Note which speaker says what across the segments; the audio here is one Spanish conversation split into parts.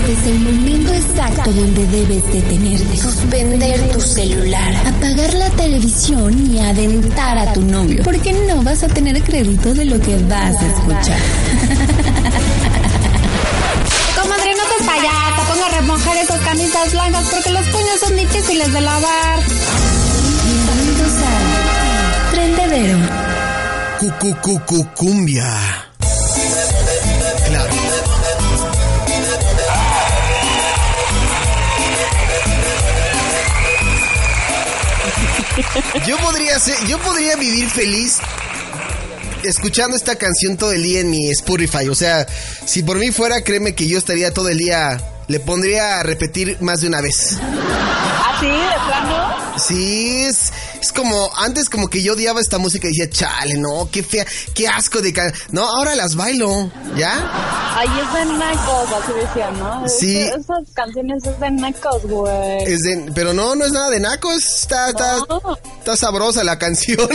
Speaker 1: Este es el momento exacto donde debes detenerte. Suspender tu celular. Apagar la televisión y adentar a tu novio. Porque no vas a tener crédito de lo que vas a escuchar.
Speaker 2: Comadre, no te payata, ponga a remojar esas camisas blancas porque los puños son difíciles de lavar.
Speaker 1: Bienvenidos a Trendedero.
Speaker 3: Cumbia. Yo podría ser, yo podría vivir feliz escuchando esta canción todo el día en mi Spotify. O sea, si por mí fuera, créeme que yo estaría todo el día. Le pondría a repetir más de una vez.
Speaker 4: ¿Ah, sí? ¿De plano?
Speaker 3: Sí, es, es como, antes como que yo odiaba esta música y decía, chale, no, qué fea, qué asco de. No, ahora las bailo, ¿ya?
Speaker 4: Ay, es de nacos, así decían, ¿no?
Speaker 3: Sí.
Speaker 4: Es- esas canciones es de nacos, güey.
Speaker 3: Es de- pero no, no es nada de nacos, está, está,
Speaker 4: No.
Speaker 3: está sabrosa la canción,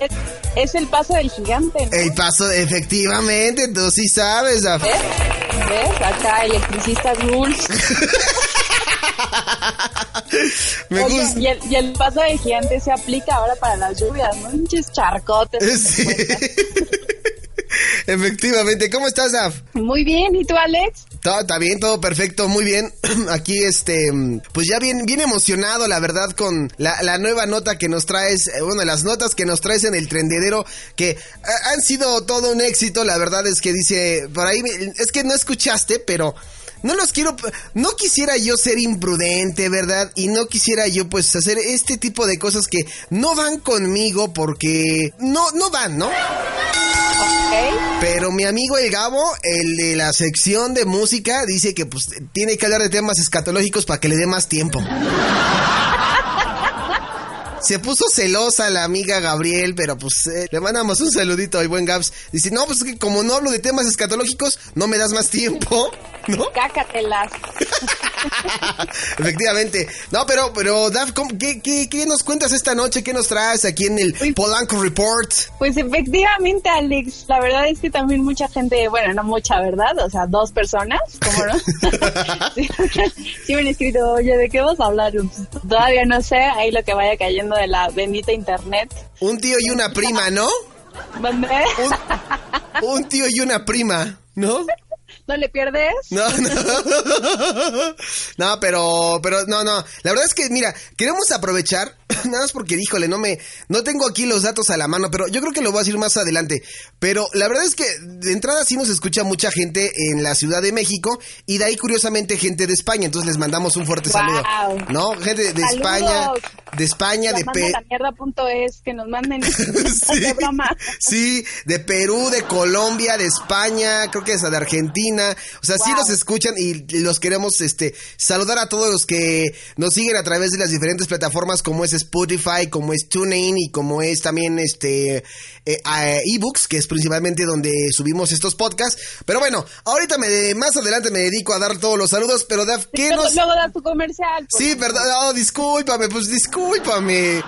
Speaker 4: es, es el paso del gigante, ¿no?
Speaker 3: El paso, efectivamente, tú sí sabes.
Speaker 4: ¿Ves? ¿Ves? Acá, electricista rules.
Speaker 3: Me
Speaker 4: Oye,
Speaker 3: gusta.
Speaker 4: y, el, y el paso del gigante se aplica ahora para las lluvias, ¿no? Pinches charcotes.
Speaker 3: Sí. Efectivamente, ¿cómo estás, Daf?
Speaker 4: Muy bien, ¿y tú, Alex?
Speaker 3: Todo está bien, todo perfecto, muy bien. Aquí, este, pues ya bien, bien emocionado, la verdad, con la, la nueva nota que nos traes, eh, bueno, las notas que nos traes en el trendedero, que eh, han sido todo un éxito, la verdad es que dice, por ahí, es que no escuchaste, pero... No los quiero, no quisiera yo ser imprudente, ¿verdad? Y no quisiera yo pues hacer este tipo de cosas que no van conmigo porque no, no van, ¿no? Pero mi amigo el Gabo, el de la sección de música, dice que pues tiene que hablar de temas escatológicos para que le dé más tiempo. Se puso celosa la amiga Gabriel, pero pues eh, le mandamos un saludito al buen Gabs. Dice, no, pues es que como no hablo de temas escatológicos, no me das más tiempo, ¿no?
Speaker 4: Cácatelas.
Speaker 3: Efectivamente. No, pero, pero, Daf, ¿cómo- qué, qué, qué nos cuentas esta noche? ¿Qué nos traes aquí en el. Polanco Report?
Speaker 4: Pues efectivamente, Alex, la verdad es que también mucha gente, bueno, no mucha, ¿verdad? O sea, dos personas, ¿cómo no? sí, sí me han escrito, oye, ¿de qué vas a hablar? Pues, Todavía no sé, ahí lo que vaya cayendo de la bendita internet.
Speaker 3: Un tío y una prima, ¿no?
Speaker 4: ¿Dónde?
Speaker 3: Un, un tío y una prima, ¿no?
Speaker 4: ¿No le pierdes?
Speaker 3: No, no. No, pero, pero, no, no. La verdad es que, mira, queremos aprovechar, nada más porque, híjole, no me, no tengo aquí los datos a la mano, pero yo creo que lo voy a decir más adelante. Pero la verdad es que de entrada sí nos escucha mucha gente en la Ciudad de México y de ahí, curiosamente, gente de España. Entonces les mandamos un fuerte saludo. ¿No? Gente de. España, de España, de
Speaker 4: La
Speaker 3: Pe-
Speaker 4: manda la mierda punto es que nos manden
Speaker 3: Sí, sí, de Perú, de Colombia, de España, creo que es de Argentina. O sea, sí nos escuchan y los queremos este saludar a todos los que nos siguen a través de las diferentes plataformas como es Spotify, como es TuneIn y como es también este eh, ebooks, que es principalmente donde subimos estos podcasts. Pero bueno, ahorita me más adelante me dedico a dar todos los saludos, pero Daf, ¿qué
Speaker 4: Luego,
Speaker 3: nos
Speaker 4: luego da tu comercial.
Speaker 3: Sí, verdad. Oh, discúlpame, pues discúlpame.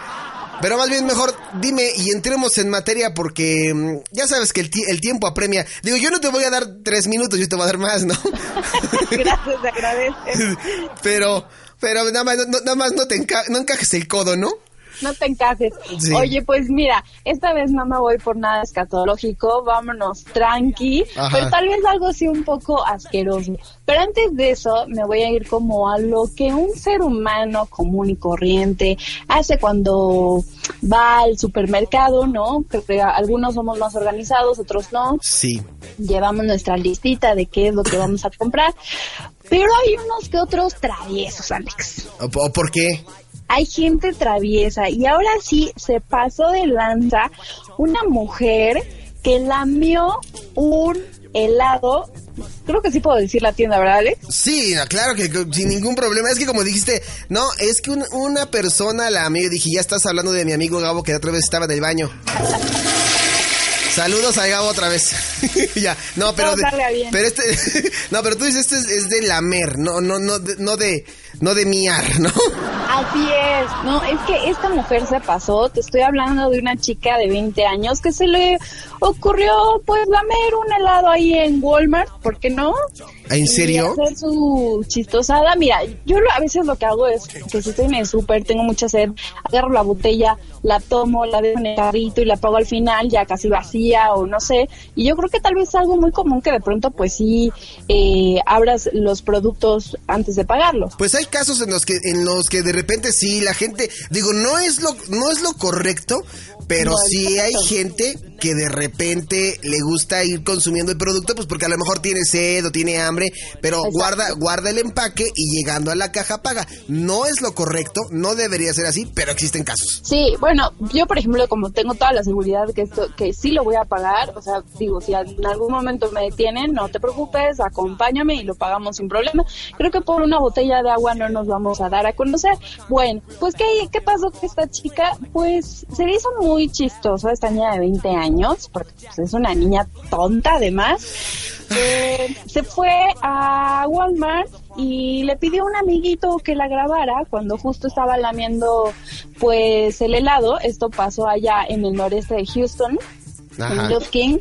Speaker 3: Pero más bien mejor dime y entremos en materia porque mm, ya sabes que el, ti- el tiempo apremia. Digo, yo no te voy a dar tres minutos, yo te voy a dar más, ¿no?
Speaker 4: Gracias, te agradezco.
Speaker 3: pero, pero nada más, no, nada más no te enca- no encajes el codo, ¿no?
Speaker 4: No te encajes.
Speaker 3: Sí.
Speaker 4: Oye, pues mira, esta vez no me voy por nada escatológico, vámonos tranqui,
Speaker 3: Ajá.
Speaker 4: pero tal vez algo así un poco asqueroso. Pero antes de eso, me voy a ir como a lo que un ser humano común y corriente hace cuando va al supermercado, ¿no? Que algunos somos más organizados, otros no.
Speaker 3: Sí.
Speaker 4: Llevamos nuestra listita de qué es lo que vamos a comprar. Pero hay unos que otros traviesos, Alex
Speaker 3: ¿O, o por qué?
Speaker 4: Hay gente traviesa y ahora sí se pasó de lanza una mujer que lamió un helado. Creo que sí puedo decir la tienda, ¿verdad, Alex?
Speaker 3: Sí, no, claro que sin ningún problema. Es que como dijiste, no, es que un- una persona la amiga dije, ya estás hablando de mi amigo Gabo que otra vez estaba en el baño. Saludos a Gabo otra vez. ya, no, pero
Speaker 4: Todo
Speaker 3: de- pero este no, pero tú dices este es, es de lamer, no no no de- no de no de miar, ¿no?
Speaker 4: Así es, no, es que esta mujer se pasó, te estoy hablando de una chica de 20 años que se le ocurrió pues lamer un helado ahí en Walmart, ¿por qué no?
Speaker 3: ¿En serio?
Speaker 4: Y hacer su chistosada. Mira, yo a veces lo que hago es que si estoy en el súper, tengo mucha sed, agarro la botella, la tomo, la dejo en el carrito y la pago al final, ya casi vacía o no sé. Y yo creo que tal vez es algo muy común que de pronto pues sí eh, abras los productos antes de pagarlo.
Speaker 3: Pues hay casos en los que en los que de repente sí la gente, digo, no es lo no es lo correcto, pero
Speaker 4: No,
Speaker 3: sí hay gente que de repente le gusta ir consumiendo el producto, pues porque a lo mejor tiene sed o tiene hambre, pero
Speaker 4: Exacto.
Speaker 3: guarda, guarda el empaque y llegando a la caja paga. No es lo correcto, no debería ser así, pero existen casos.
Speaker 4: Sí, bueno, yo por ejemplo, como tengo toda la seguridad que esto, que sí lo voy a pagar, o sea, digo, si en algún momento me detienen, no te preocupes, acompáñame y lo pagamos sin problema. Creo que por una botella de agua no nos vamos a dar a conocer. Bueno, pues ¿qué, qué pasó que esta chica, pues se le hizo muy chistoso esta niña de 20 años, porque pues, es una niña tonta además. Eh, se fue a Walmart y le pidió a un amiguito que la grabara cuando justo estaba lamiendo pues el helado. Esto pasó allá en el noreste de Houston.
Speaker 3: Ajá.
Speaker 4: En Love King.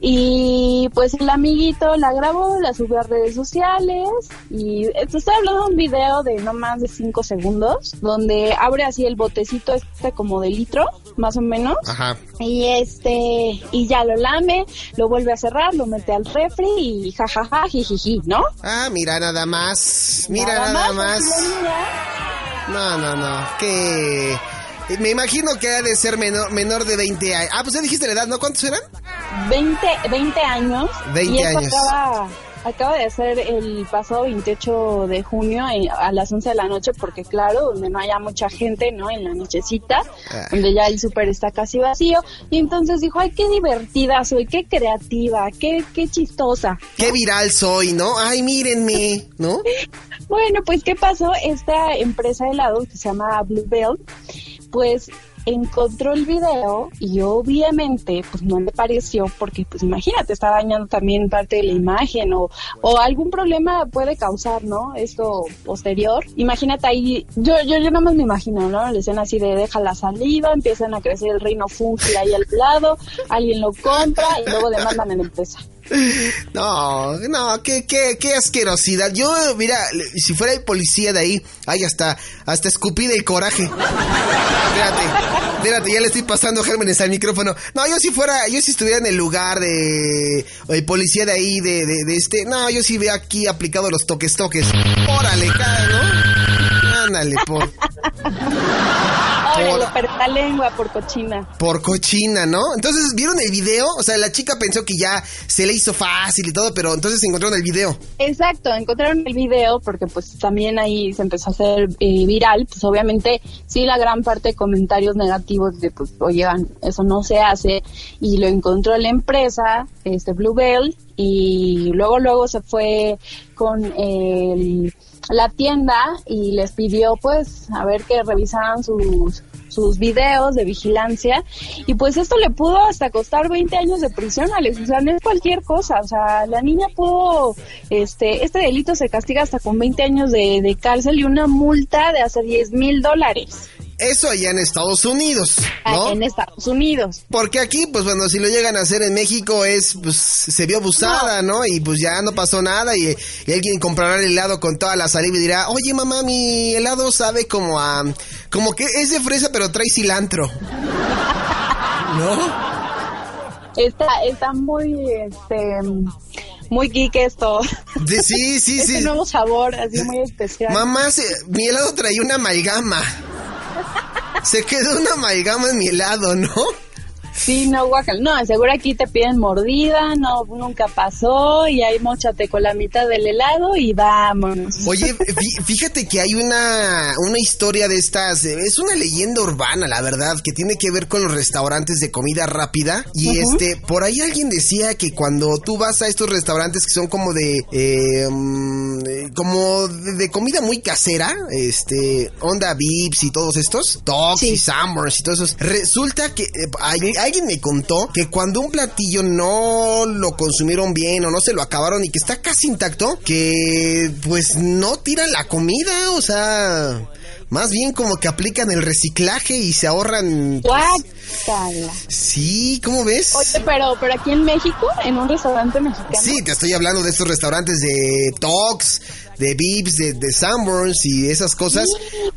Speaker 4: Y pues el amiguito la grabó, la subió a redes sociales y eh, estoy hablando de un video de no más de 5 segundos donde abre así el botecito este como de litro, más o menos.
Speaker 3: Ajá.
Speaker 4: Y este, y ya lo lame, lo vuelve a cerrar, lo mete al refri y jajaja, jijiji, ¿no?
Speaker 3: Ah, mira nada más. Mira nada, más.
Speaker 4: niña.
Speaker 3: No, no, no. Que me imagino que ha de ser menor, menor de 20 años. Ah, pues ya dijiste la edad, ¿no? ¿Cuántos eran?
Speaker 4: 20, 20 años.
Speaker 3: 20
Speaker 4: y eso
Speaker 3: años.
Speaker 4: Acaba, acaba de ser el pasado 28 de junio eh, a las 11 de la noche, porque claro, donde no haya mucha gente, ¿no? En la nochecita,
Speaker 3: Ah.
Speaker 4: donde ya el súper está casi vacío. Y entonces dijo, ay, qué divertida soy, qué creativa, qué, qué chistosa.
Speaker 3: Qué viral soy, ¿no? Ay, mírenme, ¿no?
Speaker 4: Bueno, pues ¿qué pasó? Esta empresa de helados que se llama Bluebell, pues encontró el video y obviamente pues no le pareció porque pues imagínate está dañando también parte de la imagen o, o algún problema puede causar no esto posterior. Imagínate ahí yo yo yo nada más me imagino no la escena así de deja la saliva empiezan a crecer el reino fungi ahí al lado alguien lo compra y luego demandan en la empresa
Speaker 3: No, no, qué, qué, qué asquerosidad. Yo, mira, si fuera el policía de ahí, ay, hasta, hasta escupí del coraje. Espérate, espérate, ya le estoy pasando gérmenes al micrófono. No, yo si fuera, yo si estuviera en el lugar de, el policía de ahí, de, de, de este, no, yo sí veo aquí aplicado los toques toques. Órale, cara, ¿no? Ándale, por, Por-
Speaker 4: lengua por cochina
Speaker 3: por cochina, ¿no? Entonces, ¿vieron el video? O sea, la chica pensó que ya se le hizo fácil y todo, pero entonces encontraron el video.
Speaker 4: Exacto, encontraron el video porque pues también ahí se empezó a hacer eh, viral, pues obviamente sí la gran parte de comentarios negativos de pues oigan, eso no se hace y lo encontró la empresa, este Bluebell y luego luego se fue con el, la tienda y les pidió pues a ver que revisaran sus sus videos de vigilancia. Y pues esto le pudo hasta costar 20 años de prisión, Alex, o sea, no es cualquier cosa, o sea, la niña pudo, este, este delito se castiga hasta con 20 años de, de cárcel y una multa de hasta 10 mil dólares
Speaker 3: Eso allá en Estados Unidos, ¿no?
Speaker 4: en Estados Unidos.
Speaker 3: Porque aquí, pues bueno, si lo llegan a hacer en México es, pues se vio abusada, ¿no? Y pues ya no pasó nada y, y alguien comprará el helado con toda la saliva y dirá, oye mamá, mi helado sabe como a, como que es de fresa pero trae cilantro. ¿No?
Speaker 4: Está, está muy, este, muy geek esto.
Speaker 3: De- sí, sí,
Speaker 4: Este
Speaker 3: sí.
Speaker 4: nuevo sabor, así muy especial.
Speaker 3: Mamá, se- mi helado traía una amalgama. Se quedó una amalgama en mi helado, ¿no?
Speaker 4: Sí, no, guacal. No, seguro aquí te piden mordida, no, nunca pasó, y ahí mochate con la mitad del helado y vámonos.
Speaker 3: Oye, fí- fíjate que hay una, una historia de estas, es una leyenda urbana, la verdad, que tiene que ver con los restaurantes de comida rápida. Y este, por ahí alguien decía que cuando tú vas a estos restaurantes que son como de, eh, mm, eh, como de, comida muy casera, este, Onda Vips y todos estos,
Speaker 4: Sí.
Speaker 3: y Summers y todos esos, resulta que eh, hay, hay alguien me contó que cuando un platillo no lo consumieron bien o no se lo acabaron y que está casi intacto, que pues no tiran la comida, o sea... Más bien como que aplican el reciclaje y se ahorran.
Speaker 4: Guácala.
Speaker 3: Sí, ¿cómo ves?
Speaker 4: Oye, pero, pero aquí en México, en un restaurante mexicano.
Speaker 3: Sí, te estoy hablando de estos restaurantes de Tox, de Vips, de, de Sanborns y esas cosas.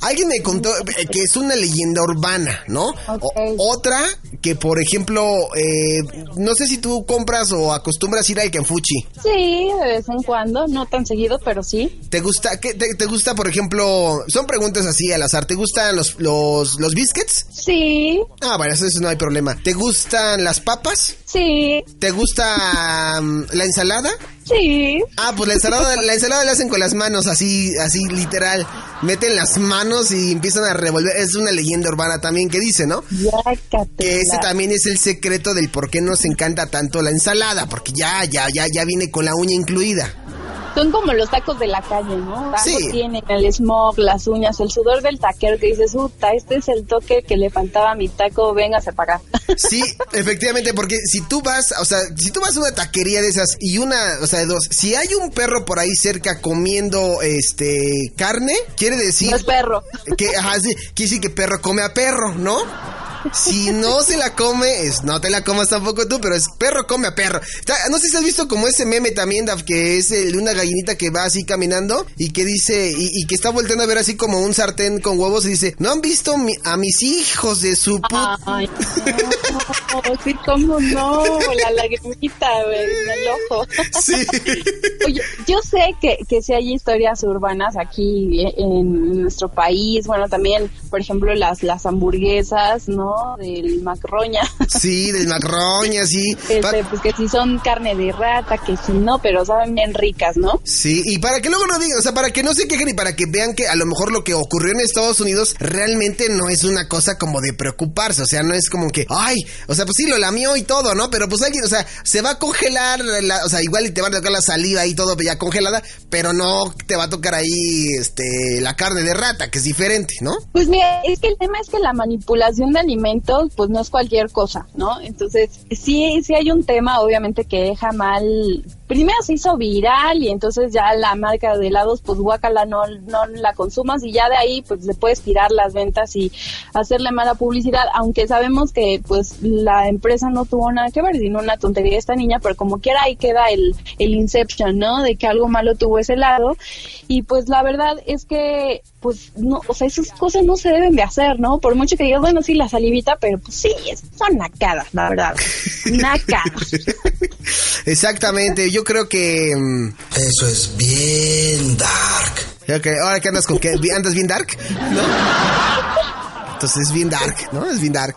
Speaker 3: Alguien me contó que es una leyenda urbana, ¿no?
Speaker 4: Ok.
Speaker 3: O- otra que, por ejemplo, eh, no sé si tú compras o acostumbras ir al Kenfuchi.
Speaker 4: Sí, de vez en cuando, no tan seguido, pero sí.
Speaker 3: ¿Te gusta, qué, te, te gusta, por ejemplo, son preguntas así al azar, ¿te gustan los, los, los biscuits?
Speaker 4: Sí,
Speaker 3: Ah, bueno, eso, eso no hay problema. ¿Te gustan las papas?
Speaker 4: sí,
Speaker 3: ¿Te gusta mm, la ensalada?
Speaker 4: Sí.
Speaker 3: Ah, pues la ensalada, la ensalada la hacen con las manos, así, así literal. Meten las manos y empiezan a revolver. Es una leyenda urbana también que dice, ¿no?
Speaker 4: Yácatela.
Speaker 3: Que ese también es el secreto del por qué nos encanta tanto la ensalada, porque ya, ya, ya, ya viene con la uña incluida.
Speaker 4: Son como los tacos de la calle, ¿no? Algo
Speaker 3: Sí.
Speaker 4: tienen el smog, las uñas, el sudor del taquero que dices, puta, este es el toque que le faltaba a mi taco, véngase para acá.
Speaker 3: Sí, efectivamente, porque si tú vas, o sea, si tú vas a una taquería de esas y una, o sea, de dos, si hay un perro por ahí cerca comiendo, este, carne, quiere decir
Speaker 4: No es perro.
Speaker 3: que, ajá, sí, quiere decir que perro come a perro, ¿no? Si no se la come, es, no te la comas tampoco tú, pero es perro come a perro. No sé si has visto como ese meme también, Daf, que es el de una gallinita que va así caminando y que dice, y, y que está volteando a ver así como un sartén con huevos y dice, ¿no han visto mi- a mis hijos de su puta?
Speaker 4: Ay, no, sí, cómo no, la lagrimita el ojo.
Speaker 3: Sí.
Speaker 4: Oye, yo sé que, que sí hay historias urbanas aquí en nuestro país, bueno, también, por ejemplo, las, las hamburguesas, ¿no? Del macroña,
Speaker 3: Sí, del macroña, sí.
Speaker 4: Este, pues que si son carne de rata, que si no, pero saben bien ricas, ¿no?
Speaker 3: Sí, y para que luego no digan, o sea, para que no se quejen y para que vean que a lo mejor lo que ocurrió en Estados Unidos realmente no es una cosa como de preocuparse, o sea, no es como que, ay, o sea, pues sí, lo lamió y todo, ¿no? Pero pues alguien, o sea, se va a congelar, la- o sea, igual y te va a tocar la saliva y todo ya congelada, pero no te va a tocar ahí, este, la carne de rata, que es diferente, ¿no?
Speaker 4: Pues mira, es que el tema es que la manipulación de alimentos, pues no es cualquier cosa, ¿no? Entonces, sí, sí hay un tema, obviamente, que deja mal. Primero se hizo viral y entonces ya la marca de helados, pues guacala, no, no la consumas y ya de ahí, pues le puedes tirar las ventas y hacerle mala publicidad, aunque sabemos que, pues, la empresa no tuvo nada que ver, sino una tontería esta niña, pero como quiera ahí queda el, el inception, ¿no? De que algo malo tuvo ese helado y pues la verdad es que, pues, no, o sea, esas cosas no se deben de hacer, ¿no? Por mucho que digas, bueno, sí, la pero pues sí, son nacadas, la verdad. Nacadas.
Speaker 3: Exactamente, yo creo que... mm,
Speaker 5: Eso es bien dark.
Speaker 3: Ok, ahora que andas con que andas bien dark, ¿no? Entonces es bien dark, ¿no? Es bien dark.